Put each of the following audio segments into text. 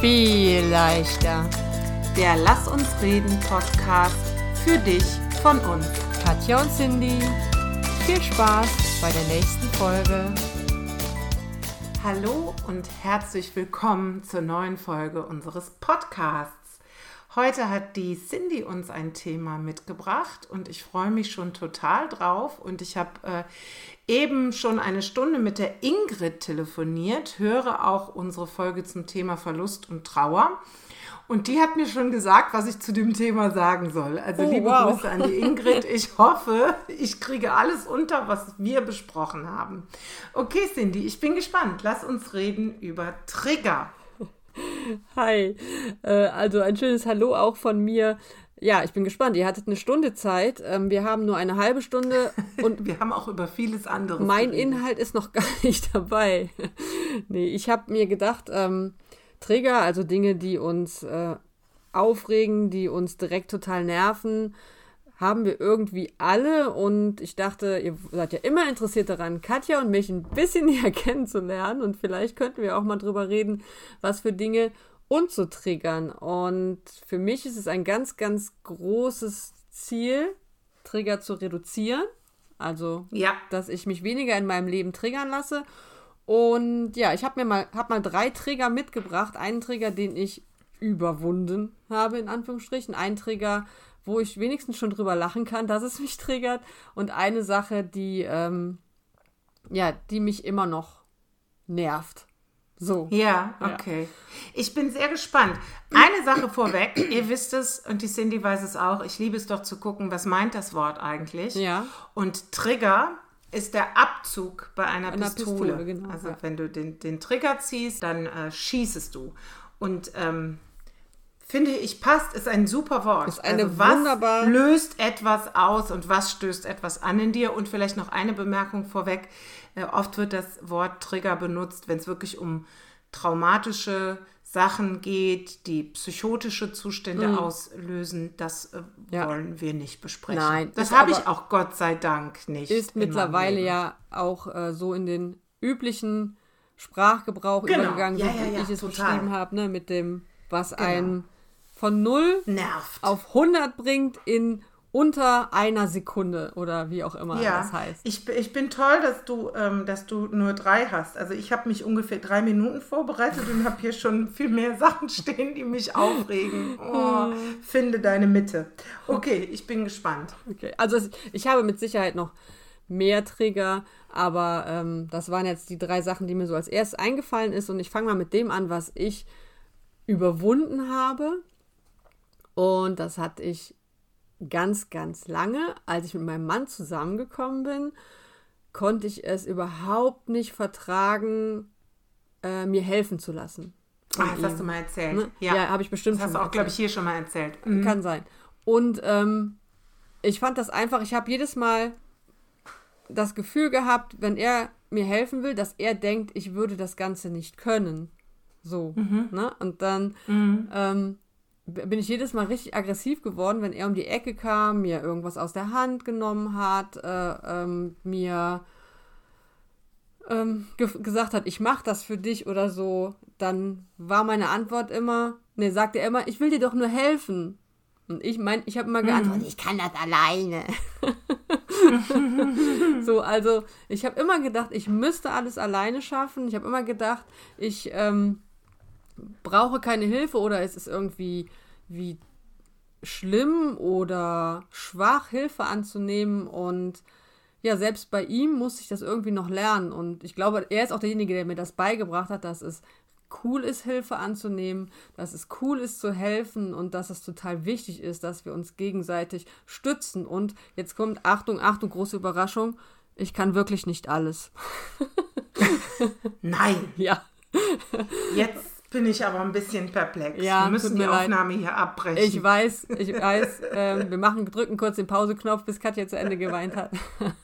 viel leichter. Der Lass uns reden Podcast für dich von uns. Katja und Cindy, viel Spaß bei der nächsten Folge. Hallo und herzlich willkommen zur neuen Folge unseres Podcasts. Heute hat die Cindy uns ein Thema mitgebracht und ich freue mich schon total drauf. Und ich habe äh, eben schon eine Stunde mit der Ingrid telefoniert, höre auch unsere Folge zum Thema Verlust und Trauer. Und die hat mir schon gesagt, was ich zu dem Thema sagen soll. Also oh, liebe wow. Grüße an die Ingrid. Ich hoffe, ich kriege alles unter, was wir besprochen haben. Okay, Cindy, ich bin gespannt. Lass uns reden über Trigger. Hi, äh, also ein schönes Hallo auch von mir. Ja, ich bin gespannt. Ihr hattet eine Stunde Zeit. Ähm, wir haben nur eine halbe Stunde und wir haben auch über vieles anderes. Mein geredet. Inhalt ist noch gar nicht dabei. nee, ich habe mir gedacht, ähm, Trigger, also Dinge, die uns äh, aufregen, die uns direkt total nerven, haben wir irgendwie alle und ich dachte, ihr seid ja immer interessiert daran, Katja und mich ein bisschen näher kennenzulernen und vielleicht könnten wir auch mal drüber reden, was für Dinge uns so triggern. Und für mich ist es ein ganz, ganz großes Ziel, Trigger zu reduzieren. Also, ja. dass ich mich weniger in meinem Leben triggern lasse. Und ja, ich habe mir mal, hab mal drei Trigger mitgebracht. Einen Trigger, den ich überwunden habe, in Anführungsstrichen. Ein Trigger, wo ich wenigstens schon drüber lachen kann, dass es mich triggert. Und eine Sache, die, ähm, ja, die mich immer noch nervt. So. Ja, okay. Ja. Ich bin sehr gespannt. Eine Sache vorweg, ihr wisst es und die Cindy weiß es auch, ich liebe es doch zu gucken, was meint das Wort eigentlich. Ja. Und Trigger ist der Abzug bei einer, einer Pistole. Pistole genau, also ja. wenn du den, den Trigger ziehst, dann äh, schießest du. Und ähm, finde ich, passt, ist ein super Wort. Ist eine also was wunderbar löst etwas aus und was stößt etwas an in dir? Und vielleicht noch eine Bemerkung vorweg. Äh, oft wird das Wort Trigger benutzt, wenn es wirklich um traumatische Sachen geht, die psychotische Zustände mhm. auslösen, das äh, ja. wollen wir nicht besprechen. Nein, das habe ich auch Gott sei Dank nicht. Ist mittlerweile ja auch äh, so in den üblichen Sprachgebrauch genau. übergegangen, ja, so ja, wie ich es beschrieben habe, ne, mit dem, was genau. einen von 0 Nervt. auf 100 bringt in unter einer Sekunde oder wie auch immer ja, das heißt. Ich, ich bin toll, dass du, ähm, dass du nur drei hast. Also ich habe mich ungefähr drei Minuten vorbereitet und habe hier schon viel mehr Sachen stehen, die mich aufregen. Oh, finde deine Mitte. Okay, ich bin gespannt. Okay, also ich habe mit Sicherheit noch mehr Trigger, aber ähm, das waren jetzt die drei Sachen, die mir so als erstes eingefallen ist und ich fange mal mit dem an, was ich überwunden habe und das hatte ich ganz, ganz lange. Als ich mit meinem Mann zusammengekommen bin, konnte ich es überhaupt nicht vertragen, äh, mir helfen zu lassen. Ach, das hast du mal erzählt. Ne? Ja, ja habe ich bestimmt das hast du auch, glaube ich, hier schon mal erzählt. Mhm. Kann sein. Und ähm, ich fand das einfach, ich habe jedes Mal das Gefühl gehabt, wenn er mir helfen will, dass er denkt, ich würde das Ganze nicht können. So. Mhm. Ne? Und dann mhm. ähm, bin ich jedes Mal richtig aggressiv geworden, wenn er um die Ecke kam, mir irgendwas aus der Hand genommen hat, äh, ähm, mir ähm, ge gesagt hat, ich mache das für dich oder so, dann war meine Antwort immer, ne, sagte er immer, ich will dir doch nur helfen. Und ich meine, ich habe immer geantwortet, mhm. ich kann das alleine. so, also ich habe immer gedacht, ich müsste alles alleine schaffen. Ich habe immer gedacht, ich ähm, brauche keine Hilfe oder ist es irgendwie wie schlimm oder schwach, Hilfe anzunehmen und ja, selbst bei ihm muss ich das irgendwie noch lernen und ich glaube, er ist auch derjenige, der mir das beigebracht hat, dass es cool ist, Hilfe anzunehmen, dass es cool ist zu helfen und dass es total wichtig ist, dass wir uns gegenseitig stützen. Und jetzt kommt, Achtung, Achtung, große Überraschung, ich kann wirklich nicht alles. Nein. Ja. Jetzt bin ich aber ein bisschen perplex. Ja, wir müssen die Aufnahme leid. hier abbrechen. Ich weiß, ich weiß. Äh, wir machen, drücken kurz den Pauseknopf, bis Katja zu Ende geweint hat.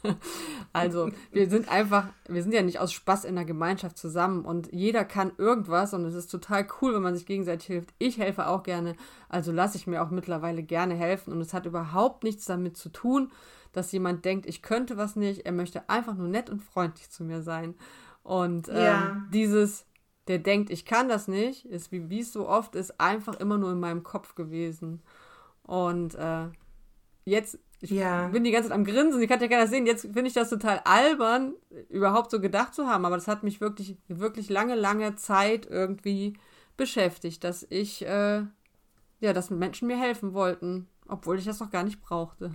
also, wir sind einfach, wir sind ja nicht aus Spaß in der Gemeinschaft zusammen und jeder kann irgendwas und es ist total cool, wenn man sich gegenseitig hilft. Ich helfe auch gerne, also lasse ich mir auch mittlerweile gerne helfen und es hat überhaupt nichts damit zu tun, dass jemand denkt, ich könnte was nicht. Er möchte einfach nur nett und freundlich zu mir sein. Und ähm, ja. dieses der denkt, ich kann das nicht, ist wie wie es so oft ist, einfach immer nur in meinem Kopf gewesen. Und äh, jetzt, ich Ja. bin die ganze Zeit am Grinsen, ich kann ja keiner sehen, jetzt finde ich das total albern, überhaupt so gedacht zu haben, aber das hat mich wirklich, wirklich lange, lange Zeit irgendwie beschäftigt, dass ich, äh, ja, dass Menschen mir helfen wollten, obwohl ich das noch gar nicht brauchte.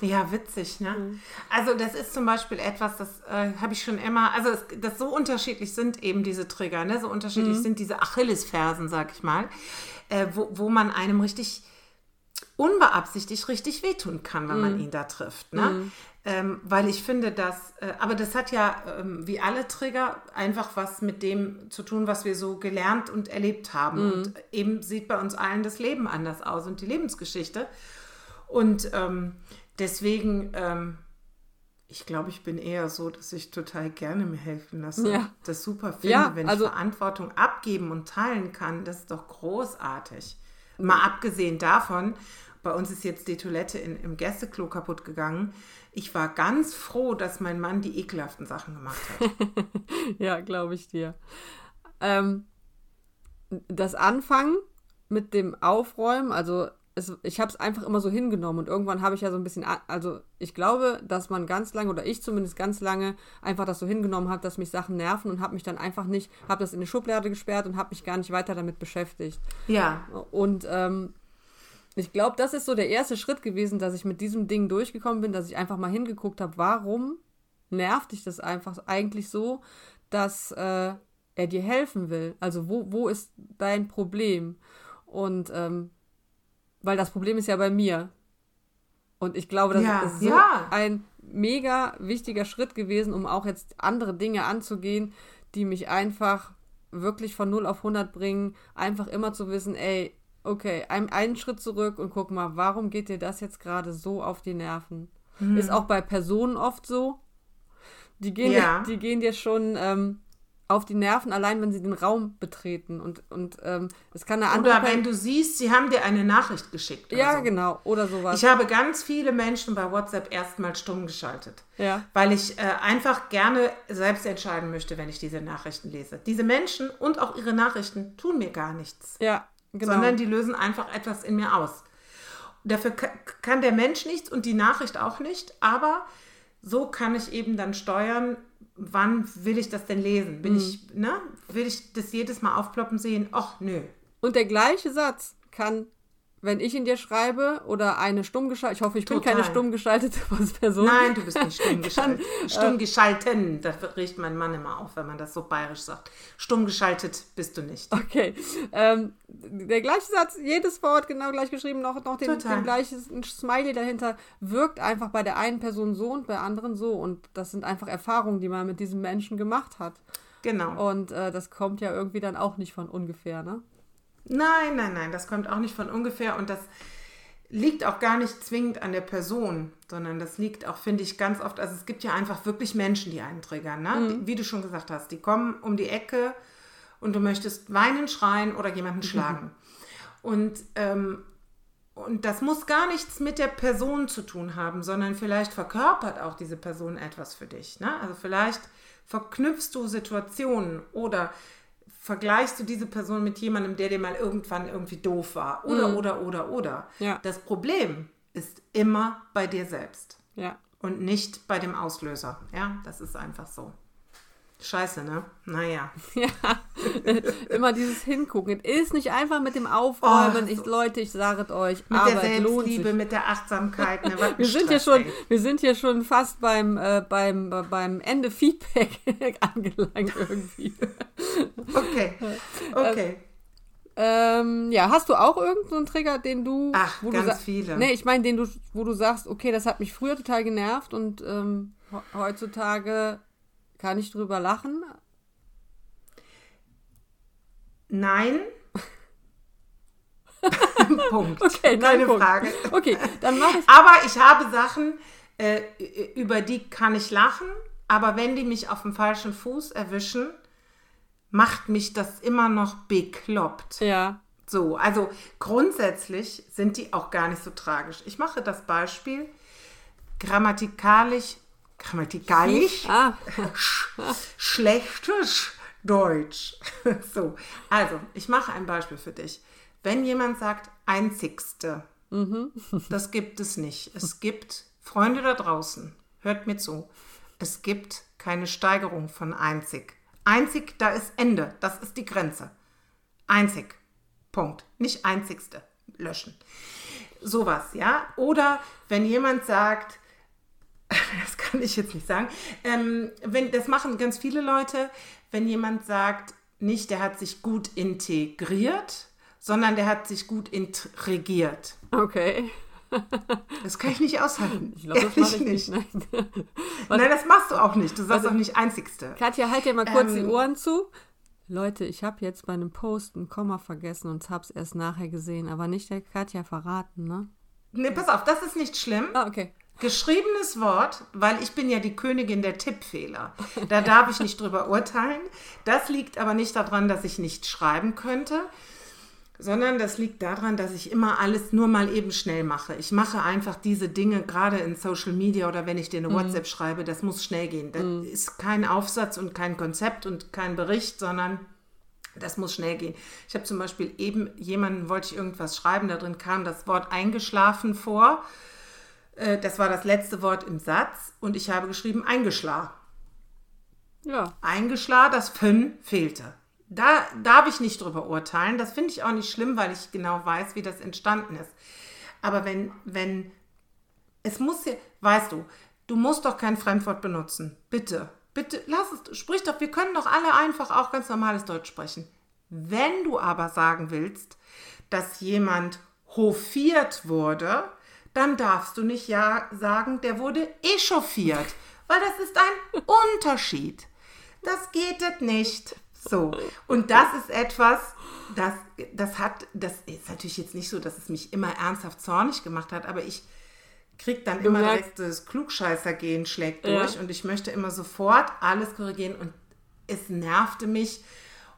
Ja, witzig, ne? Mhm. Also das ist zum Beispiel etwas, das äh, habe ich schon immer, also es, das so unterschiedlich sind eben diese Trigger, ne? So Mhm. unterschiedlich sind diese Achillesfersen, sag ich mal, äh, wo, wo man einem richtig unbeabsichtigt richtig wehtun kann, wenn Mhm. man ihn da trifft. Ne? Ähm, weil ich finde, dass, äh, aber das hat ja ähm, wie alle Trigger einfach was mit dem zu tun, was wir so gelernt und erlebt haben. Und eben sieht bei uns allen das Leben anders aus und die Lebensgeschichte. Und ähm, deswegen, ähm, ich glaube, ich bin eher so, dass ich total gerne mir helfen lasse. Ja. Das super finde, Ja, wenn also- ich Verantwortung abgeben und teilen kann. Das ist doch großartig. Mal abgesehen davon, bei uns ist jetzt die Toilette in, im Gästeklo kaputt gegangen. Ich war ganz froh, dass mein Mann die ekelhaften Sachen gemacht hat. Ja, glaube ich dir. Ähm, das Anfangen mit dem Aufräumen, also es, ich habe es einfach immer so hingenommen und irgendwann habe ich ja so ein bisschen, also ich glaube, dass man ganz lange oder ich zumindest ganz lange einfach das so hingenommen hat, dass mich Sachen nerven und habe mich dann einfach nicht, habe das in eine Schublade gesperrt und habe mich gar nicht weiter damit beschäftigt. ja, Und ähm, ich glaube, das ist so der erste Schritt gewesen, dass ich mit diesem Ding durchgekommen bin, dass ich einfach mal hingeguckt habe, warum nervt dich das einfach eigentlich so, dass äh, er dir helfen will? Also wo, wo ist dein Problem? Und ähm, weil das Problem ist ja bei mir. Und ich glaube, das Ja, ist so ja. ein mega wichtiger Schritt gewesen, um auch jetzt andere Dinge anzugehen, die mich einfach wirklich von 0 auf 100 bringen. Einfach immer zu wissen, ey, okay, ein, einen Schritt zurück und guck mal, warum geht dir das jetzt gerade so auf die Nerven? Mhm. Ist auch bei Personen oft so. Die gehen, Ja. die gehen dir schon ähm, auf die Nerven, allein wenn sie den Raum betreten. Und, und ähm, es kann eine andere oder wenn du siehst, sie haben dir eine Nachricht geschickt. Ja, so. genau. Oder sowas. Ich habe ganz viele Menschen bei WhatsApp erstmal stumm geschaltet. ja. Weil ich äh, einfach gerne selbst entscheiden möchte, wenn ich diese Nachrichten lese. Diese Menschen und auch ihre Nachrichten tun mir gar nichts, Ja, genau. sondern die lösen einfach etwas in mir aus. Dafür ka- kann der Mensch nichts und die Nachricht auch nicht, aber so kann ich eben dann steuern, wann will ich das denn lesen? Mhm. Bin ich, ne? Will ich das jedes Mal aufploppen sehen? Ach, nö. Und der gleiche Satz kann, wenn ich ihn dir schreibe oder eine stumm geschaltete, ich hoffe, ich bin Total. keine stumm geschaltete Person. Nein, du bist nicht stumm geschaltet. äh, Stumm geschalten, das riecht mein Mann immer auf, wenn man das so bayerisch sagt. Stumm geschaltet bist du nicht. Okay. Ähm, der gleiche Satz, jedes Wort genau gleich geschrieben, noch, noch den, den gleichen Smiley dahinter, wirkt einfach bei der einen Person so und bei der anderen so. Und das sind einfach Erfahrungen, die man mit diesem Menschen gemacht hat. Genau. Und äh, das kommt ja irgendwie dann auch nicht von ungefähr, ne? Nein, nein, nein, das kommt auch nicht von ungefähr und das liegt auch gar nicht zwingend an der Person, sondern das liegt auch, finde ich, ganz oft, also es gibt ja einfach wirklich Menschen, die einen triggern, ne? Die, wie du schon gesagt hast, die kommen um die Ecke und du möchtest weinen, schreien oder jemanden schlagen. Und, ähm, und das muss gar nichts mit der Person zu tun haben, sondern vielleicht verkörpert auch diese Person etwas für dich. Ne? Also vielleicht verknüpfst du Situationen oder vergleichst du diese Person mit jemandem, der dir mal irgendwann irgendwie doof war. Oder, oder, oder, oder. Ja. Das Problem ist immer bei dir selbst Ja. und nicht bei dem Auslöser. Ja, das ist einfach so. Scheiße, ne? Naja. Ja, immer dieses Hingucken. Es ist nicht einfach mit dem Aufräumen. Oh, ich, Leute, ich sage es euch, Mit aber der Selbstliebe, mit der Achtsamkeit. Ne? Wir sind, hier Stress, schon, ey. wir sind hier schon fast beim, äh, beim, äh, beim Ende Feedback angelangt irgendwie. Okay, okay. Ähm, ja, hast du auch irgendeinen Trigger, den du. Ach, wo ganz du viele. Nee, ich meine, den du, wo du sagst, okay, das hat mich früher total genervt und ähm, he- heutzutage kann ich drüber lachen. Nein. Punkt. Okay, Keine Punkt. Frage. Okay, dann mache ich. Aber ich habe Sachen, äh, über die kann ich lachen, aber wenn die mich auf dem falschen Fuß erwischen, macht mich das immer noch bekloppt. Ja. So, also grundsätzlich sind die auch gar nicht so tragisch. Ich mache das Beispiel grammatikalisch, grammatikalisch Ah, sch schlechtes Deutsch. so, also, ich mache ein Beispiel für dich. Wenn jemand sagt, einzigste, mhm. das gibt es nicht. Es gibt Freunde da draußen, hört mir zu, es gibt keine Steigerung von einzig. Einzig, da ist Ende, das ist die Grenze. Einzig. Punkt. Nicht einzigste. Löschen. Sowas, ja. Oder wenn jemand sagt, das kann ich jetzt nicht sagen, ähm, wenn, das machen ganz viele Leute, wenn jemand sagt, nicht, der hat sich gut integriert, sondern der hat sich gut intregiert. Okay. Das kann ich nicht aushalten. Ich glaube, das mache ich nicht. nicht. Nein. Nein. das machst du auch nicht. Du sagst auch nicht Einzigste. Katja, halt dir mal kurz ähm, die Ohren zu. Leute, ich habe jetzt bei einem Post ein Komma vergessen und habe es erst nachher gesehen, aber nicht der Katja verraten, ne? Ne, pass auf, das ist nicht schlimm. Ah, okay. Geschriebenes Wort, weil ich bin ja die Königin der Tippfehler. Da darf ich nicht drüber urteilen. Das liegt aber nicht daran, dass ich nicht schreiben könnte, sondern das liegt daran, dass ich immer alles nur mal eben schnell mache. Ich mache einfach diese Dinge, gerade in Social Media oder wenn ich dir eine mhm. WhatsApp schreibe, das muss schnell gehen. Das mhm. ist kein Aufsatz und kein Konzept und kein Bericht, sondern das muss schnell gehen. Ich habe zum Beispiel eben jemanden, wollte ich irgendwas schreiben, da drin kam das Wort eingeschlafen vor. Äh, das war das letzte Wort im Satz und ich habe geschrieben eingeschlafen. Ja. Eingeschlafen, das Fünn fehlte. Da darf ich nicht drüber urteilen. Das finde ich auch nicht schlimm, weil ich genau weiß, wie das entstanden ist. Aber wenn, wenn, es muss ja, weißt du, du musst doch kein Fremdwort benutzen. Bitte, bitte, lass es, sprich doch, wir können doch alle einfach auch ganz normales Deutsch sprechen. Wenn du aber sagen willst, dass jemand hofiert wurde, dann darfst du nicht ja sagen, der wurde echauffiert, weil das ist ein Unterschied. Das geht nicht. So. Und das ist etwas, das, das hat, das ist natürlich jetzt nicht so, dass es mich immer ernsthaft zornig gemacht hat, aber ich kriege dann du immer direkt das Klugscheißer-Gehen schlägt durch ja. und ich möchte immer sofort alles korrigieren und es nervte mich.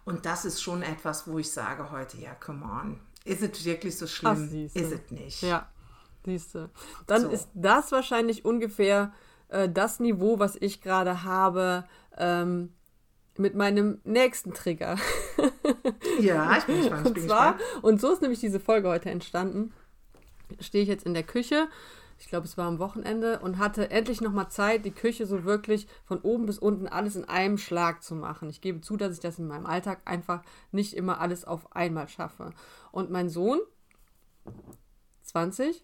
Und das ist schon etwas, wo ich sage heute, ja, come on. Ist es wirklich so schlimm? Ist es nicht. Ja, du. Dann so. ist das wahrscheinlich ungefähr äh, das Niveau, was ich gerade habe, ähm, mit meinem nächsten Trigger. Ja, ich bin gespannt. und, zwar, und so ist nämlich diese Folge heute entstanden. Stehe ich jetzt in der Küche, ich glaube, es war am Wochenende, und hatte endlich nochmal Zeit, die Küche so wirklich von oben bis unten alles in einem Schlag zu machen. Ich gebe zu, dass ich das in meinem Alltag einfach nicht immer alles auf einmal schaffe. Und mein Sohn, 20,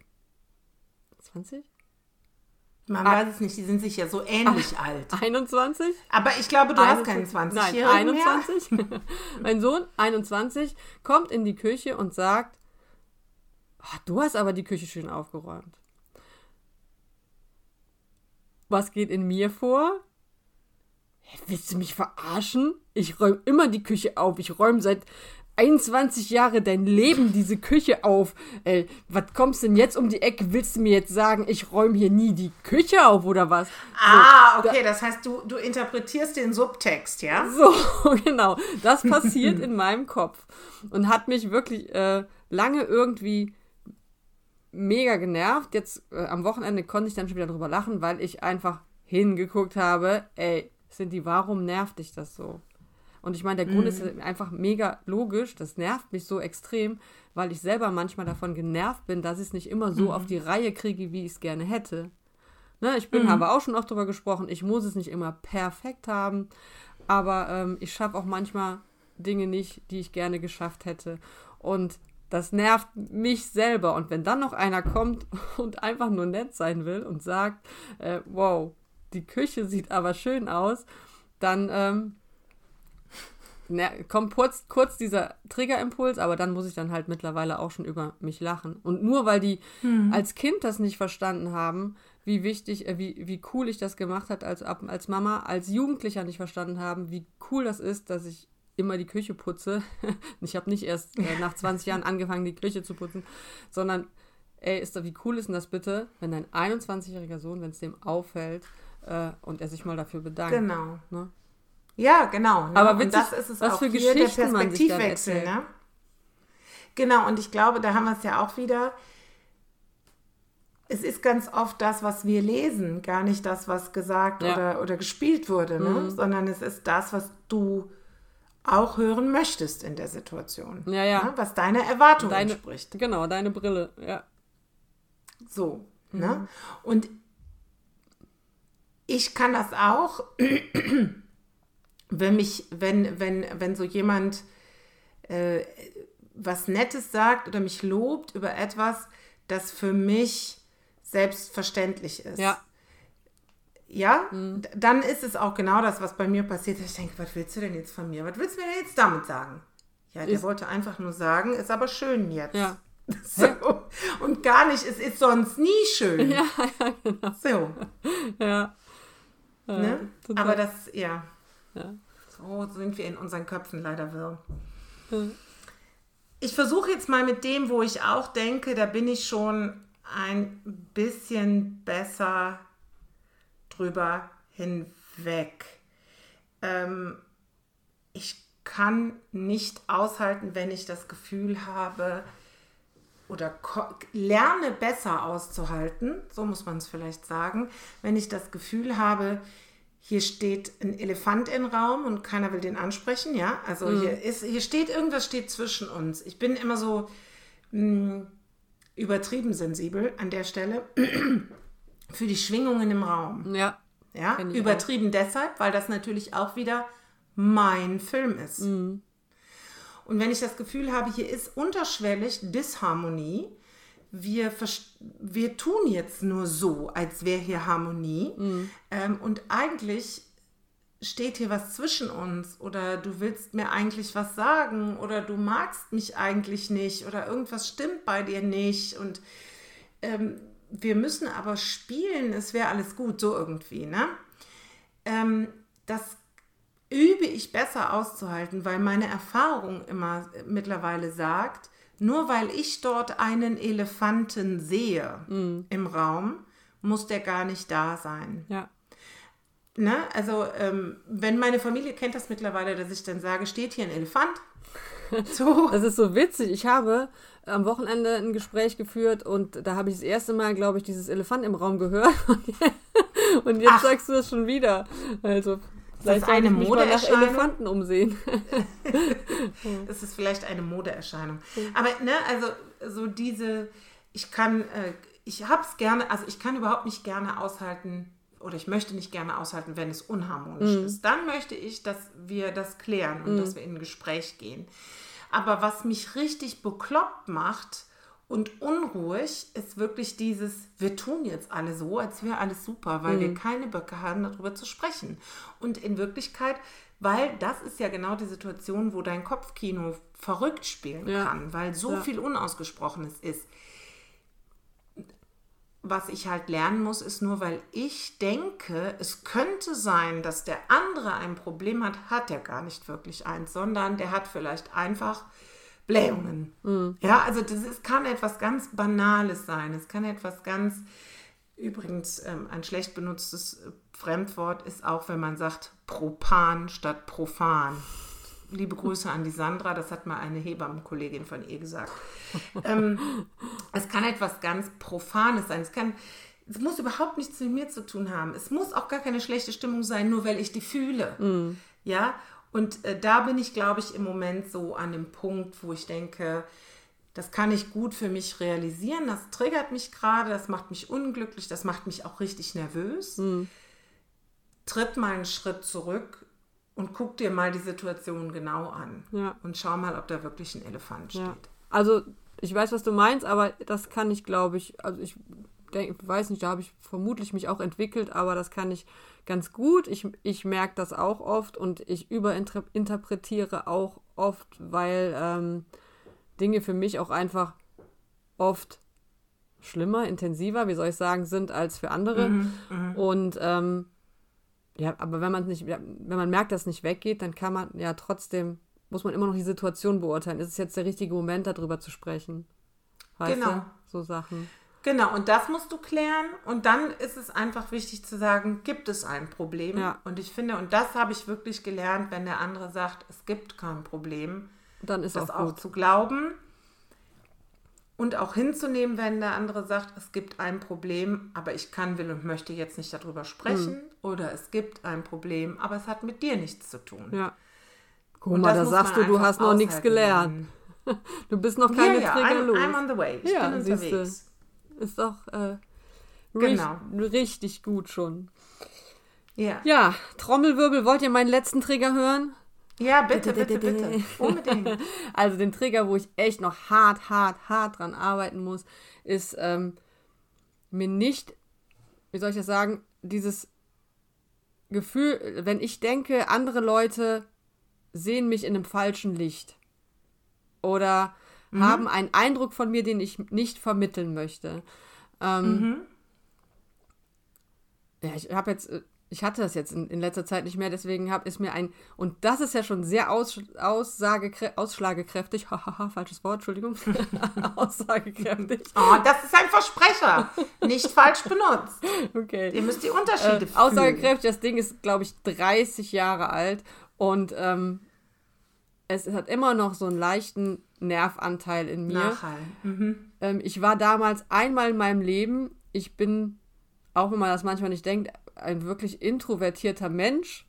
20? Man ah, weiß es nicht, die sind sich ja so ähnlich ah, alt. 21? Aber ich glaube, du 21, hast keinen 20 Nein, 21. mein Sohn, 21, kommt in die Küche und sagt, oh, du hast aber die Küche schön aufgeräumt. Was geht in mir vor? Willst du mich verarschen? Ich räume immer die Küche auf. Ich räume seit 21 Jahre dein Leben diese Küche auf. Ey, was kommst denn jetzt um die Ecke? Willst du mir jetzt sagen, ich räume hier nie die Küche auf oder was? Ah, so, okay, da, das heißt, du, du interpretierst den Subtext, ja? So, genau. Das passiert in meinem Kopf und hat mich wirklich äh, lange irgendwie mega genervt. Jetzt äh, am Wochenende konnte ich dann schon wieder drüber lachen, weil ich einfach hingeguckt habe, ey, Cindy, warum nervt dich das so? Und ich meine, der Grund mhm. ist einfach mega logisch. Das nervt mich so extrem, weil ich selber manchmal davon genervt bin, dass ich es nicht immer so mhm. auf die Reihe kriege, wie ich es gerne hätte. Ne, ich bin, mhm. habe auch schon oft darüber gesprochen, ich muss es nicht immer perfekt haben, aber ähm, ich schaffe auch manchmal Dinge nicht, die ich gerne geschafft hätte. Und das nervt mich selber. Und wenn dann noch einer kommt und einfach nur nett sein will und sagt, äh, wow, die Küche sieht aber schön aus, dann ähm, na, kommt kurz, kurz dieser Triggerimpuls, aber dann muss ich dann halt mittlerweile auch schon über mich lachen. Und nur weil die hm. als Kind das nicht verstanden haben, wie wichtig, äh, wie, wie cool ich das gemacht habe als, als Mama, als Jugendlicher nicht verstanden haben, wie cool das ist, dass ich immer die Küche putze. ich habe nicht erst äh, nach 20 Jahren angefangen, die Küche zu putzen, sondern ey, ist da, wie cool ist denn das bitte, wenn dein 21-jähriger Sohn, wenn es dem auffällt äh, und er sich mal dafür bedankt. Genau. Ne? Ja, genau. Ne? Aber witzig, und das ist es was auch für hier, der Perspektivwechsel. Ne? Genau, und ich glaube, da haben wir es ja auch wieder. Es ist ganz oft das, was wir lesen, gar nicht das, was gesagt ja. oder, oder gespielt wurde, ne? Mhm. sondern es ist das, was du auch hören möchtest in der Situation. Ja, ja. Ne? Was deiner Erwartung Deine, entspricht. genau, deine Brille, ja. So. Mhm. Ne? Und ich kann das auch, wenn mich, wenn, wenn, wenn so jemand äh, was Nettes sagt oder mich lobt über etwas, das für mich selbstverständlich ist. Ja. Ja, d- dann ist es auch genau das, was bei mir passiert. Ich denke, was willst du denn jetzt von mir? Was willst du mir denn jetzt damit sagen? Ja, der Ist- wollte einfach nur sagen, ist aber schön jetzt. Ja. So. Und gar nicht, es ist sonst nie schön. Ja, ja, genau. So. Ja. Ne? total. Aber das, ja. Ja. So sind wir in unseren Köpfen leider wirr. Ja. Ich versuche jetzt mal mit dem, wo ich auch denke, da bin ich schon ein bisschen besser drüber hinweg. Ähm, ich kann nicht aushalten, wenn ich das Gefühl habe oder lerne besser auszuhalten, so muss man es vielleicht sagen, wenn ich das Gefühl habe, hier steht ein Elefant im Raum und keiner will den ansprechen, ja? Also hier ist, hier steht irgendwas steht zwischen uns. Ich bin immer so mh, übertrieben sensibel an der Stelle für die Schwingungen im Raum. Ja. Ja, übertrieben deshalb, weil das natürlich auch wieder mein Film ist. Mhm. Und wenn ich das Gefühl habe, hier ist unterschwellig Disharmonie, wir, wir tun jetzt nur so, als wäre hier Harmonie. Mhm. Ähm, und eigentlich steht hier was zwischen uns oder du willst mir eigentlich was sagen oder du magst mich eigentlich nicht oder irgendwas stimmt bei dir nicht und ähm, wir müssen aber spielen, es wäre alles gut, so irgendwie, ne? Ähm, das übe ich besser auszuhalten, weil meine Erfahrung immer mittlerweile sagt, nur weil ich dort einen Elefanten sehe im Raum, muss der gar nicht da sein. Ja. Ne? Also, ähm, wenn meine Familie kennt das mittlerweile, dass ich dann sage, steht hier ein Elefant. So. Das ist so witzig. Ich habe am Wochenende ein Gespräch geführt und da habe ich das erste Mal, glaube ich, dieses Elefant im Raum gehört. Und jetzt Ach. sagst du das schon wieder. Also, vielleicht das sollte eine Modeerscheinung? Elefanten umsehen. Das ist vielleicht eine Modeerscheinung. Aber ne, also so diese, ich kann, äh, ich habe es gerne, also ich kann überhaupt nicht gerne aushalten oder ich möchte nicht gerne aushalten, wenn es unharmonisch ist. Dann möchte ich, dass wir das klären und dass wir in ein Gespräch gehen. Aber was mich richtig bekloppt macht und unruhig, ist wirklich dieses, wir tun jetzt alle so, als wäre alles super, weil wir keine Böcke haben, darüber zu sprechen. Und in Wirklichkeit, weil das ist ja genau die Situation, wo dein Kopfkino verrückt spielen Ja. kann, weil so Ja. viel Unausgesprochenes ist. Was ich halt lernen muss, ist nur, weil ich denke, es könnte sein, dass der andere ein Problem hat, hat er gar nicht wirklich eins, sondern der hat vielleicht einfach Blähungen. Ja, also das ist, kann etwas ganz Banales sein. Es kann etwas ganz, übrigens ähm, ein schlecht benutztes äh, Fremdwort ist auch, wenn man sagt Propan statt Profan. Liebe Grüße an die Sandra, das hat mal eine Hebammenkollegin von ihr gesagt. ähm, es kann etwas ganz Profanes sein. Es kann, es muss überhaupt nichts mit mir zu tun haben. Es muss auch gar keine schlechte Stimmung sein, nur weil ich die fühle. Ja, und äh, da bin ich, glaube ich, im Moment so an dem Punkt, wo ich denke, das kann ich gut für mich realisieren. Das triggert mich gerade, das macht mich unglücklich, das macht mich auch richtig nervös. Tritt mal einen Schritt zurück und guck dir mal die Situation genau an. Ja. Und schau mal, ob da wirklich ein Elefant steht. Ja. Also, ich weiß, was du meinst, aber das kann ich, glaube ich, also ich denk, weiß nicht, da habe ich vermutlich mich auch entwickelt, aber das kann ich ganz gut. Ich, ich merke das auch oft und ich überinterpretiere auch oft, weil ähm, Dinge für mich auch einfach oft schlimmer, intensiver, wie soll ich sagen, sind als für andere. Und ähm, ja, aber wenn man nicht, wenn man merkt, dass es nicht weggeht, dann kann man ja trotzdem, muss man immer noch die Situation beurteilen. Ist es jetzt der richtige Moment, darüber zu sprechen? Weißt Genau. du? So Sachen. Genau, und das musst du klären. Und dann ist es einfach wichtig zu sagen, gibt es ein Problem? Ja. Und ich finde, und das habe ich wirklich gelernt, wenn der andere sagt, es gibt kein Problem, Dann ist das auch auch gut. zu glauben und auch hinzunehmen, wenn der andere sagt, es gibt ein Problem, aber ich kann, will und möchte jetzt nicht darüber sprechen. Hm. Oder es gibt ein Problem, aber es hat mit dir nichts zu tun. Ja. Guck mal, da sagst du, du hast noch nichts gelernt. Du bist noch keine yeah, Trigger I'm, los. I'm on the way. Ich ja, bin unterwegs. Ist doch äh, genau. richtig gut schon. Ja. Ja, Trommelwirbel, wollt ihr meinen letzten Trigger hören? Ja, bitte, bitte, bitte. Unbedingt. Also den Trigger, wo ich echt noch hart, hart, hart dran arbeiten muss, ist ähm, mir nicht, wie soll ich das sagen, dieses Gefühl, wenn ich denke, andere Leute sehen mich in einem falschen Licht oder mhm. haben einen Eindruck von mir, den ich nicht vermitteln möchte. Ähm, mhm. Ja, ich habe jetzt äh, ich hatte das jetzt in, in letzter Zeit nicht mehr, deswegen habe es mir ein, und das ist ja schon sehr aus, aussagekräftig, ausschlagekräftig, hahaha, falsches Wort, Entschuldigung, aussagekräftig. Oh, das ist ein Versprecher, nicht falsch benutzt. Okay. Ihr müsst die Unterschiede äh, Aussagekräftig, das Ding ist, glaube ich, 30 Jahre alt und ähm, es hat immer noch so einen leichten Nervanteil in mir. Nachhall. Mhm. Ähm, ich war damals einmal in meinem Leben, ich bin, auch wenn man das manchmal nicht denkt, ein wirklich introvertierter Mensch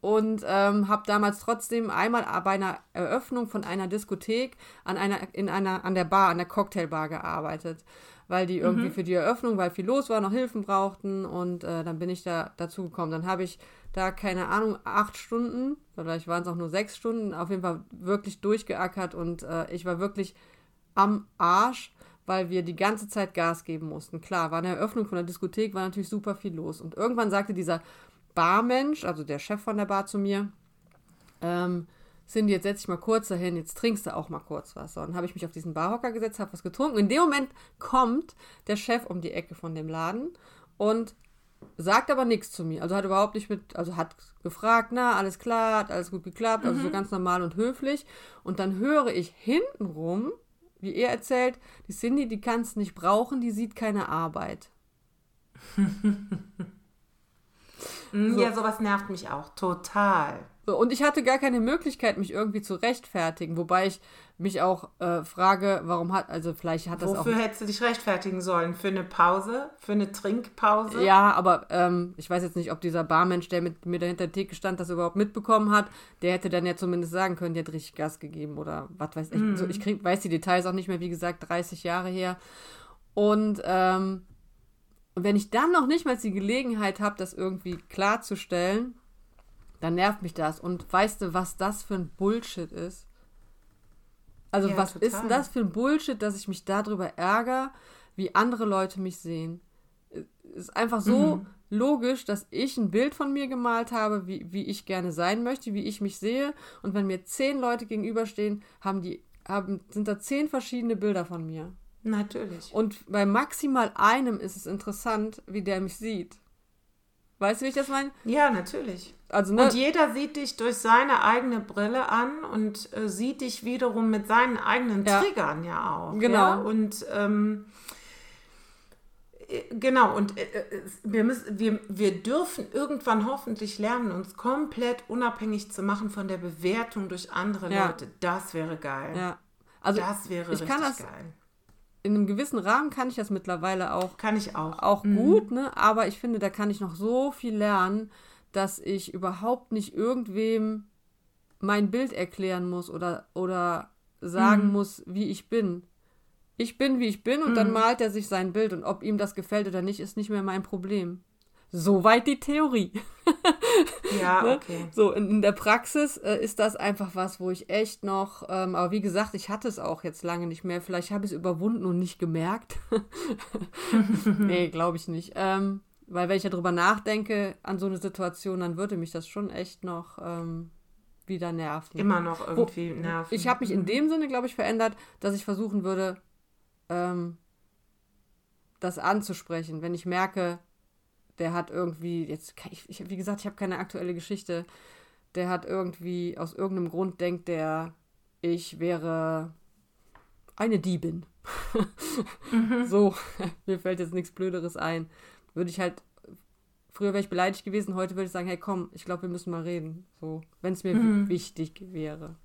und ähm, habe damals trotzdem einmal bei einer Eröffnung von einer Diskothek an einer in einer an der Bar an der Cocktailbar gearbeitet, weil die irgendwie mhm. für die Eröffnung, weil viel los war, noch Hilfen brauchten und äh, dann bin ich da dazu gekommen. Dann habe ich da keine Ahnung acht Stunden, vielleicht waren es auch nur sechs Stunden, auf jeden Fall wirklich durchgeackert und äh, ich war wirklich am Arsch weil wir die ganze Zeit Gas geben mussten. Klar, war eine Eröffnung von der Diskothek, war natürlich super viel los. Und irgendwann sagte dieser Barmensch, also der Chef von der Bar zu mir, ähm, Cindy, jetzt setz dich mal kurz dahin, jetzt trinkst du auch mal kurz was. So, dann habe ich mich auf diesen Barhocker gesetzt, habe was getrunken. In dem Moment kommt der Chef um die Ecke von dem Laden und sagt aber nichts zu mir. Also hat überhaupt nicht mit, also hat gefragt, na, alles klar, hat alles gut geklappt, also so mhm. ganz normal und höflich. Und dann höre ich hintenrum wie er erzählt, die Cindy, die kann es nicht brauchen, die sieht keine Arbeit. so. Ja, sowas nervt mich auch total. So, und ich hatte gar keine Möglichkeit, mich irgendwie zu rechtfertigen, wobei ich mich auch äh, frage, warum hat, also vielleicht hat das Wofür auch. Wofür hättest du dich rechtfertigen sollen? Für eine Pause? Für eine Trinkpause? Ja, aber ähm, ich weiß jetzt nicht, ob dieser Barmensch, der mit mir dahinter der Theke stand, das überhaupt mitbekommen hat. Der hätte dann ja zumindest sagen können, der hat richtig Gas gegeben oder was weiß ich. Mm. So, ich krieg, weiß die Details auch nicht mehr, wie gesagt, 30 Jahre her. Und ähm, wenn ich dann noch nicht mal die Gelegenheit habe, das irgendwie klarzustellen, dann nervt mich das. Und weißt du, was das für ein Bullshit ist? Also, ja, was total. ist denn das für ein Bullshit, dass ich mich darüber ärgere, wie andere Leute mich sehen? Ist einfach so mhm. logisch, dass ich ein Bild von mir gemalt habe, wie, wie ich gerne sein möchte, wie ich mich sehe. Und wenn mir zehn Leute gegenüberstehen, haben die, haben, sind da zehn verschiedene Bilder von mir. Natürlich. Und bei maximal einem ist es interessant, wie der mich sieht. Weißt du, wie ich das meine? Ja, natürlich. Also, ne? Und jeder sieht dich durch seine eigene Brille an und äh, sieht dich wiederum mit seinen eigenen ja. Triggern ja auch. Genau. Ja? Und ähm, äh, genau, und äh, äh, wir, müssen, wir, wir dürfen irgendwann hoffentlich lernen, uns komplett unabhängig zu machen von der Bewertung durch andere ja. Leute. Das wäre geil. Ja. Also das wäre ich richtig kann das, geil in einem gewissen Rahmen kann ich das mittlerweile auch. Kann ich auch. Auch mhm. gut, ne? Aber ich finde, da kann ich noch so viel lernen, dass ich überhaupt nicht irgendwem mein Bild erklären muss oder, oder sagen mhm. muss, wie ich bin. Ich bin, wie ich bin und mhm. dann malt er sich sein Bild und ob ihm das gefällt oder nicht, ist nicht mehr mein Problem. Soweit die Theorie. Ja, ne? okay. So, in, in der Praxis äh, ist das einfach was, wo ich echt noch, ähm, aber wie gesagt, ich hatte es auch jetzt lange nicht mehr. Vielleicht habe ich es überwunden und nicht gemerkt. nee, glaube ich nicht. Ähm, weil wenn ich darüber nachdenke, an so eine Situation, dann würde mich das schon echt noch ähm, wieder nerven. Immer noch irgendwie wo, nerven. Ich habe mich in mhm. dem Sinne, glaube ich, verändert, dass ich versuchen würde, ähm, das anzusprechen. Wenn ich merke, der hat irgendwie, jetzt, ich, ich, wie gesagt, ich habe keine aktuelle Geschichte, der hat irgendwie, aus irgendeinem Grund denkt der, ich wäre eine Diebin. mhm. So, mir fällt jetzt nichts Blöderes ein. Würde ich halt, früher wäre ich beleidigt gewesen, heute würde ich sagen, hey komm, ich glaube, wir müssen mal reden. So, wenn es mir mhm. wichtig wäre.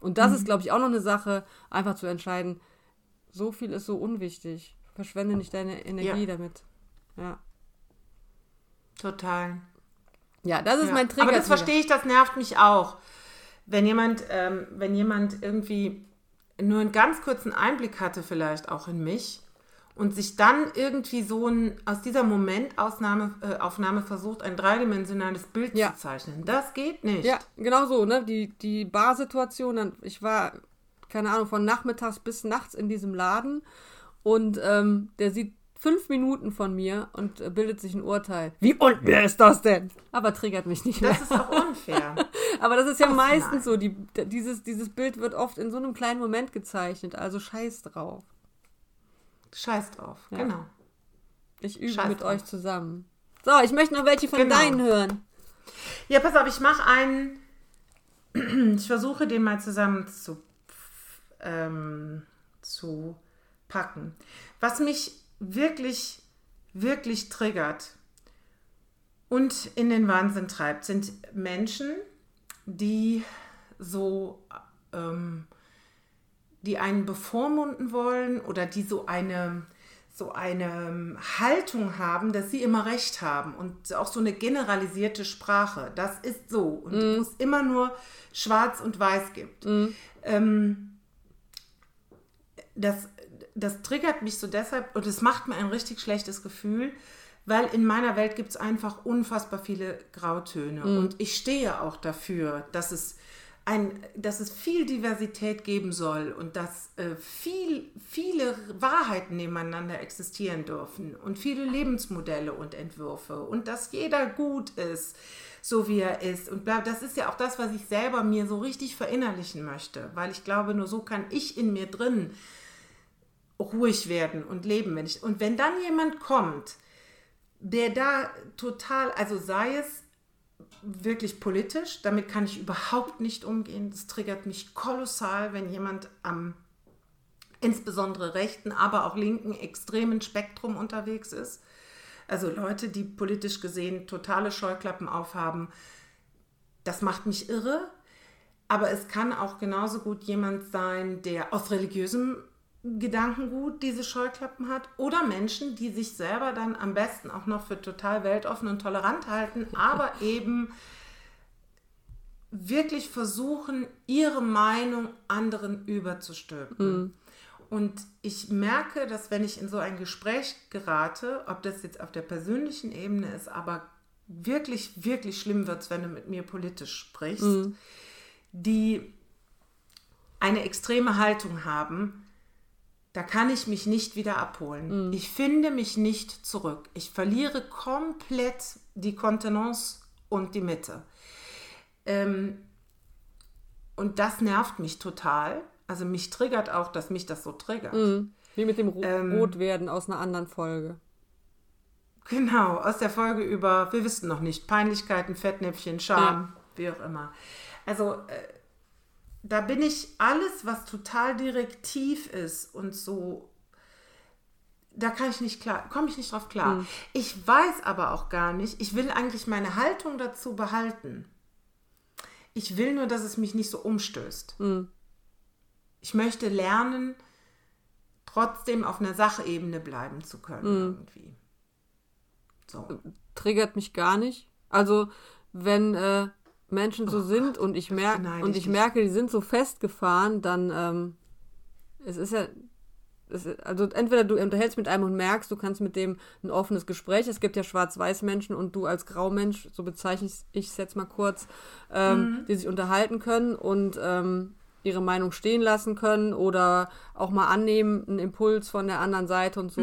Und das mhm. ist, glaube ich, auch noch eine Sache, einfach zu entscheiden, so viel ist so unwichtig. Verschwende nicht deine Energie ja. damit. Ja. Total. Ja, das ist ja. mein Trigger. Aber das verstehe ich, das nervt mich auch. wenn jemand, ähm, wenn jemand irgendwie nur einen ganz kurzen Einblick hatte, vielleicht auch in mich und sich dann irgendwie so ein, aus dieser Momentaufnahme äh, Aufnahme versucht, ein dreidimensionales Bild Ja. zu zeichnen. Das geht nicht. Ja, genau so, ne? Die, die Barsituation, dann- ich war, keine Ahnung, von nachmittags bis nachts in diesem Laden und ähm, der sieht fünf Minuten von mir und äh, bildet sich ein Urteil. Wie unfair ist das denn? Aber triggert mich nicht mehr. Das ist auch unfair. Aber das ist ja Ach, meistens nein. so. Die, dieses, dieses Bild wird oft in so einem kleinen Moment gezeichnet. Also scheiß drauf. Scheiß drauf. Ja. Genau. Ich übe Scheiß mit drauf. euch zusammen. So, ich möchte noch welche von Genau. deinen hören. Ja, pass auf, ich mache einen. Ich versuche den mal zusammen zu, ähm, zu packen. Was mich wirklich, wirklich triggert und in den Wahnsinn treibt, sind Menschen, die so, ähm, die einen bevormunden wollen oder die so eine, so eine ähm, Haltung haben, dass sie immer recht haben und auch so eine generalisierte Sprache. Das ist so und wo es immer nur Schwarz und Weiß gibt. Ähm, das, das triggert mich so deshalb und es macht mir ein richtig schlechtes Gefühl, weil in meiner Welt gibt es einfach unfassbar viele Grautöne. Und ich stehe auch dafür, dass es, ein, dass es viel Diversität geben soll und dass äh, viel, viele Wahrheiten nebeneinander existieren dürfen und viele Lebensmodelle und Entwürfe und dass jeder gut ist, so wie er ist. Und das ist ja auch das, was ich selber mir so richtig verinnerlichen möchte, weil ich glaube, nur so kann ich in mir drin ruhig werden und leben. Wenn ich, und wenn dann jemand kommt, der da total, also sei es wirklich politisch, damit kann ich überhaupt nicht umgehen. Das triggert mich kolossal, wenn jemand am insbesondere rechten, aber auch linken extremen Spektrum unterwegs ist. Also Leute, die politisch gesehen totale Scheuklappen aufhaben, das macht mich irre. Aber es kann auch genauso gut jemand sein, der aus religiösem Gedankengut diese Scheuklappen hat. Oder Menschen, die sich selber dann am besten auch noch für total weltoffen und tolerant halten, aber eben wirklich versuchen, ihre Meinung anderen überzustülpen. Und ich merke, dass wenn ich in so ein Gespräch gerate, ob das jetzt auf der persönlichen Ebene ist, aber wirklich, wirklich schlimm wird, wenn du mit mir politisch sprichst, die eine extreme Haltung haben, da kann ich mich nicht wieder abholen. Ich finde mich nicht zurück. Ich verliere komplett die Kontenance und die Mitte. Ähm, und das nervt mich total. Also mich triggert auch, dass mich das so triggert. Wie mit dem Ro Ähm. Rotwerden aus einer anderen Folge. Genau, aus der Folge über, wir wissen noch nicht, Peinlichkeiten, Fettnäpfchen, Scham, wie auch immer. Also äh, da bin ich alles, was total direktiv ist und so, da kann ich nicht klar, komme ich nicht drauf klar. Ich weiß aber auch gar nicht, ich will eigentlich meine Haltung dazu behalten. Ich will nur, dass es mich nicht so umstößt. Ich möchte lernen, trotzdem auf einer Sachebene bleiben zu können irgendwie. So. Triggert mich gar nicht. Also, wenn äh, Menschen so sind und ich, mer beneide und ich ich dich. merke, die sind so festgefahren, dann ähm, es ist ja. Es ist, also entweder du unterhältst mit einem und merkst, du kannst mit dem ein offenes Gespräch. Es gibt ja Schwarz-Weiß-Menschen und du als Graumensch, so bezeichne ich es jetzt mal kurz, ähm, die sich unterhalten können und ähm, ihre Meinung stehen lassen können oder auch mal annehmen, einen Impuls von der anderen Seite und so.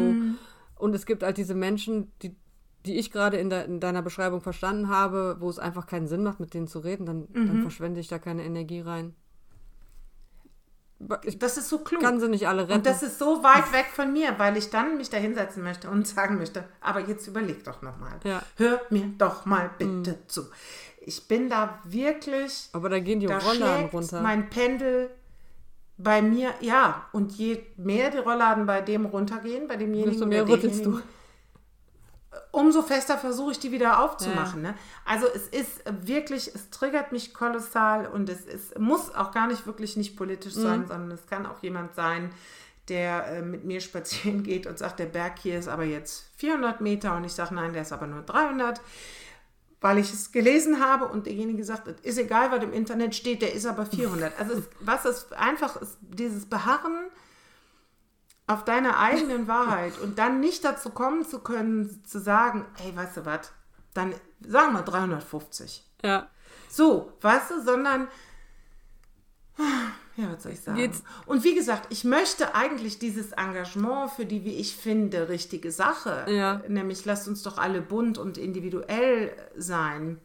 Und es gibt halt diese Menschen, die, die ich gerade in, de, in deiner Beschreibung verstanden habe, wo es einfach keinen Sinn macht, mit denen zu reden, dann, dann verschwende ich da keine Energie rein. Ich Das ist so klug. kann sie nicht alle retten. Und das ist so weit weg von mir, weil ich dann mich da hinsetzen möchte und sagen möchte, aber jetzt überleg doch nochmal. Ja. Hör mir doch mal bitte zu. Ich bin da wirklich, Aber da gehen die da Rollladen runter. mein Pendel bei mir, ja, und je mehr die Rollladen bei dem runtergehen, bei demjenigen Desto mehr rüttelst du. Umso fester versuche ich die wieder aufzumachen. Ne? Also es ist wirklich, es triggert mich kolossal und es ist, muss auch gar nicht wirklich nicht politisch sein, Mhm. sondern es kann auch jemand sein, der äh, mit mir spazieren geht und sagt, der Berg hier ist aber jetzt 400 Meter und ich sage, nein, der ist aber nur 300. weil ich es gelesen habe und derjenige sagt, es ist egal, was im Internet steht, der ist aber 400. Also es, was ist einfach ist dieses Beharren auf deiner eigenen Wahrheit und dann nicht dazu kommen zu können, zu sagen, hey, weißt du was, dann sagen wir 350. Ja. So, weißt du, sondern ja, was soll ich sagen? Jetzt- und wie gesagt, ich möchte eigentlich dieses Engagement für die, wie ich finde, richtige Sache, Ja. nämlich lasst uns doch alle bunt und individuell sein,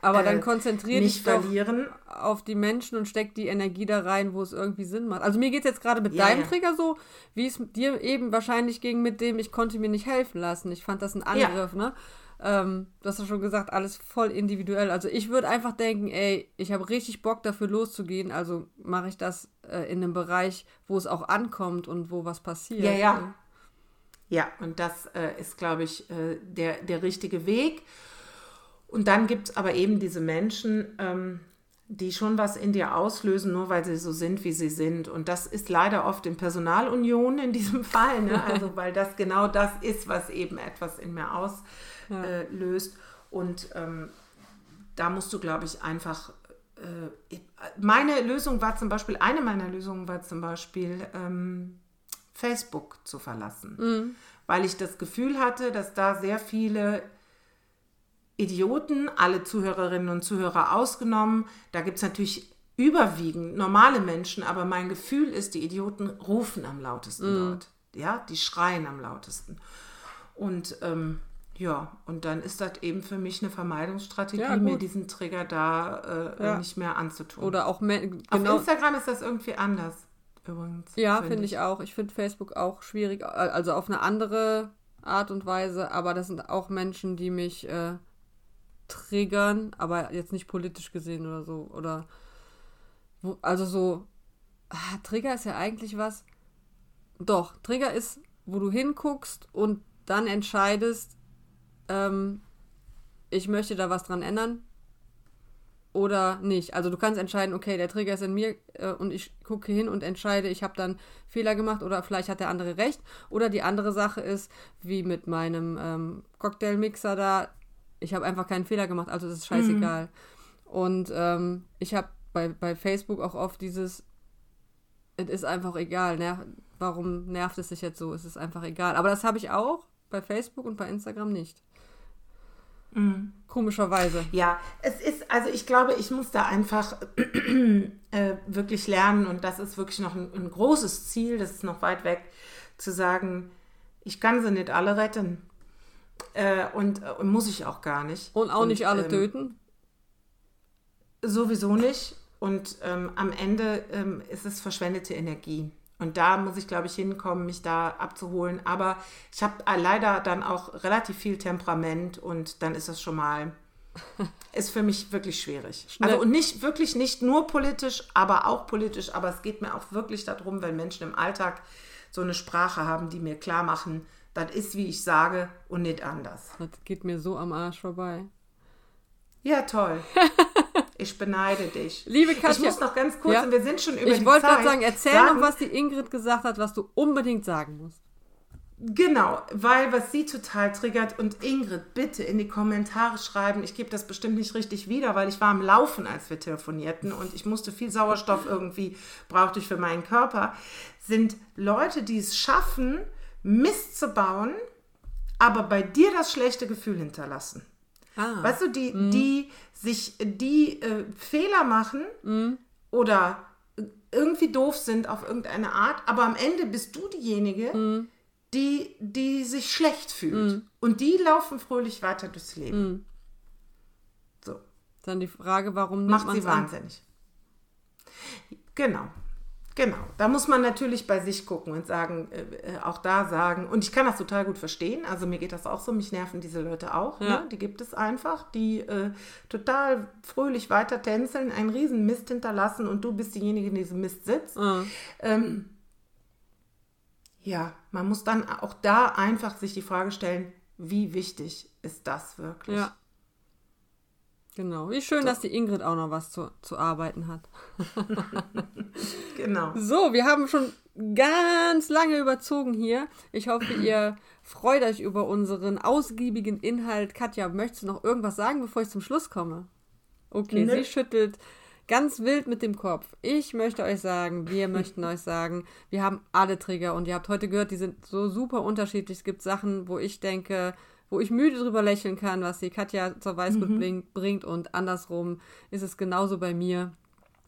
Aber äh, dann konzentrier dich nicht doch verlieren. auf die Menschen und steck die Energie da rein, wo es irgendwie Sinn macht. Also mir geht es jetzt gerade mit Ja, deinem ja. Trigger so, wie es dir eben wahrscheinlich ging mit dem, ich konnte mir nicht helfen lassen. Ich fand das ein Ja. Angriff, ne? Ähm, du hast ja schon gesagt, alles voll individuell. Also ich würde einfach denken, ey, ich habe richtig Bock dafür loszugehen, also mache ich das äh, in einem Bereich, wo es auch ankommt und wo was passiert. Ja, ja. Ja, und das äh, ist, glaube ich, äh, der, der richtige Weg. Und dann gibt es aber eben diese Menschen, ähm, die schon was in dir auslösen, nur weil sie so sind, wie sie sind. Und das ist leider oft in Personalunion in diesem Fall, ne? also weil das genau das ist, was eben etwas in mir auslöst. Äh, löst. und ähm, da musst du, glaube ich, einfach. Äh, meine Lösung war zum Beispiel, eine meiner Lösungen war zum Beispiel, ähm, Facebook zu verlassen. Weil ich das Gefühl hatte, dass da sehr viele Idioten, alle Zuhörerinnen und Zuhörer ausgenommen, da gibt es natürlich überwiegend normale Menschen, aber mein Gefühl ist, die Idioten rufen am lautesten dort. Ja, die schreien am lautesten. Und ähm, ja, und dann ist das eben für mich eine Vermeidungsstrategie, Ja, mir diesen Trigger da äh, Ja. nicht mehr anzutun. Oder auch men- Auf genau. Instagram ist das irgendwie anders, übrigens. Ja, finde ich auch. Ich finde Facebook auch schwierig, also auf eine andere Art und Weise, aber das sind auch Menschen, die mich äh, triggern, aber jetzt nicht politisch gesehen oder so. Oder wo, also so, ah, Trigger ist ja eigentlich was. Doch, Trigger ist, wo du hinguckst und dann entscheidest, ähm, ich möchte da was dran ändern oder nicht. Also du kannst entscheiden, okay, der Trigger ist in mir äh, und ich gucke hin und entscheide, ich habe dann Fehler gemacht oder vielleicht hat der andere recht. Oder die andere Sache ist, wie mit meinem ähm, Cocktailmixer da, ich habe einfach keinen Fehler gemacht, also das ist scheißegal. Und ähm, ich habe bei, bei Facebook auch oft dieses, es ist einfach egal, ner warum nervt es sich jetzt so, es ist einfach egal. Aber das habe ich auch bei Facebook und bei Instagram nicht. Komischerweise. Ja, es ist, also ich glaube, ich muss da einfach äh, wirklich lernen und das ist wirklich noch ein, ein großes Ziel, das ist noch weit weg, zu sagen, ich kann sie nicht alle retten. Äh, und, äh, und muss ich auch gar nicht. Und auch nicht alle ähm, töten. Sowieso nicht. Und ähm, am Ende ähm, ist es verschwendete Energie. Und da muss ich, glaube ich, hinkommen, mich da abzuholen. Aber ich habe leider dann auch relativ viel Temperament und dann ist das schon mal, ist für mich wirklich schwierig. Schnell. Also und nicht, wirklich nicht nur politisch, aber auch politisch. Aber es geht mir auch wirklich darum, wenn Menschen im Alltag so eine Sprache haben, die mir klar machen, das ist, wie ich sage und nicht anders. Das geht mir so am Arsch vorbei. Ja, toll. Ich beneide dich. Liebe Katja. Ich muss noch ganz kurz, Ja? und wir sind schon über Ich die wollte Zeit, gerade sagen, erzähl sagen, noch, was die Ingrid gesagt hat, was du unbedingt sagen musst. Genau, weil was sie total triggert und Ingrid, bitte in die Kommentare schreiben. Ich gebe das bestimmt nicht richtig wieder, weil ich war am Laufen, als wir telefonierten und ich musste viel Sauerstoff irgendwie, brauchte ich für meinen Körper, sind Leute, die es schaffen, Mist zu bauen, aber bei dir das schlechte Gefühl hinterlassen. Ah. Weißt du, die, die sich, die äh, Fehler machen oder irgendwie doof sind auf irgendeine Art, aber am Ende bist du diejenige, die, die sich schlecht fühlt. Und die laufen fröhlich weiter durchs Leben. So, Dann die Frage, warum macht sie es an? wahnsinnig. Genau. Genau, da muss man natürlich bei sich gucken und sagen, äh, äh, auch da sagen, und ich kann das total gut verstehen, also mir geht das auch so, mich nerven diese Leute auch, Ja. ne? die gibt es einfach, die äh, total fröhlich weiter tänzeln, einen riesen Mist hinterlassen und du bist diejenige, die in diesem Mist sitzt. Ah. Ähm, ja, man muss dann auch da einfach sich die Frage stellen, wie wichtig ist das wirklich? Ja. Genau. Wie schön, dass die Ingrid auch noch was zu, zu arbeiten hat. Genau. So, wir haben schon ganz lange überzogen hier. Ich hoffe, ihr Freut euch über unseren ausgiebigen Inhalt. Katja, möchtest du noch irgendwas sagen, bevor ich zum Schluss komme? Okay, nee. sie schüttelt ganz wild mit dem Kopf. Ich möchte euch sagen, wir möchten euch sagen, wir haben alle Trigger und ihr habt heute gehört, die sind so super unterschiedlich. Es gibt Sachen, wo ich denke, wo ich müde drüber lächeln kann, was die Katja zur Weißglut mhm. bringt und andersrum ist es genauso bei mir,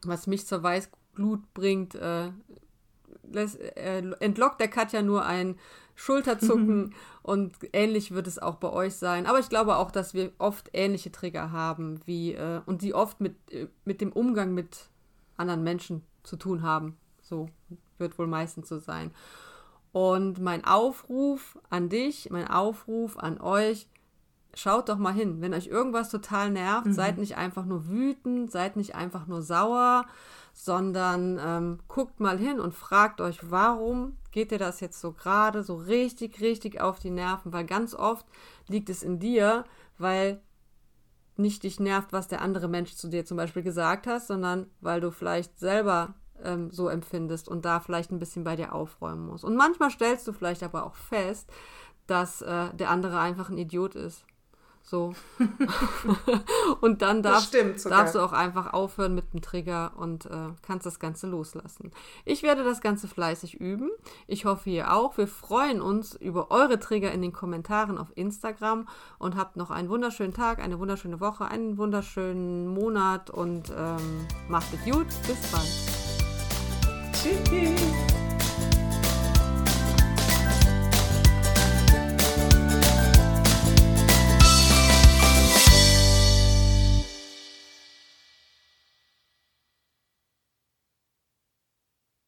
was mich zur Weißglut bringt, äh, lässt, äh, entlockt der Katja nur ein Schulterzucken und ähnlich wird es auch bei euch sein. Aber ich glaube auch, dass wir oft ähnliche Trigger haben, wie äh, und die oft mit, äh, mit dem Umgang mit anderen Menschen zu tun haben. So wird wohl meistens so sein. Und mein Aufruf an dich, mein Aufruf an euch, schaut doch mal hin. Wenn euch irgendwas total nervt, mhm. seid nicht einfach nur wütend, seid nicht einfach nur sauer, sondern ähm, guckt mal hin und fragt euch, warum geht dir das jetzt so gerade so richtig, richtig auf die Nerven? Weil ganz oft liegt es in dir, weil nicht dich nervt, was der andere Mensch zu dir zum Beispiel gesagt hat, sondern weil du vielleicht selber ähm, so empfindest und da vielleicht ein bisschen bei dir aufräumen musst. Und manchmal stellst du vielleicht aber auch fest, dass äh, der andere einfach ein Idiot ist. So. und dann darfst, darfst, du auch einfach aufhören mit dem Trigger und äh, kannst das Ganze loslassen. Ich werde das Ganze fleißig üben. Ich hoffe, ihr auch. Wir freuen uns über eure Trigger in den Kommentaren auf Instagram und habt noch einen wunderschönen Tag, eine wunderschöne Woche, einen wunderschönen Monat und ähm, macht es gut. Bis bald. city.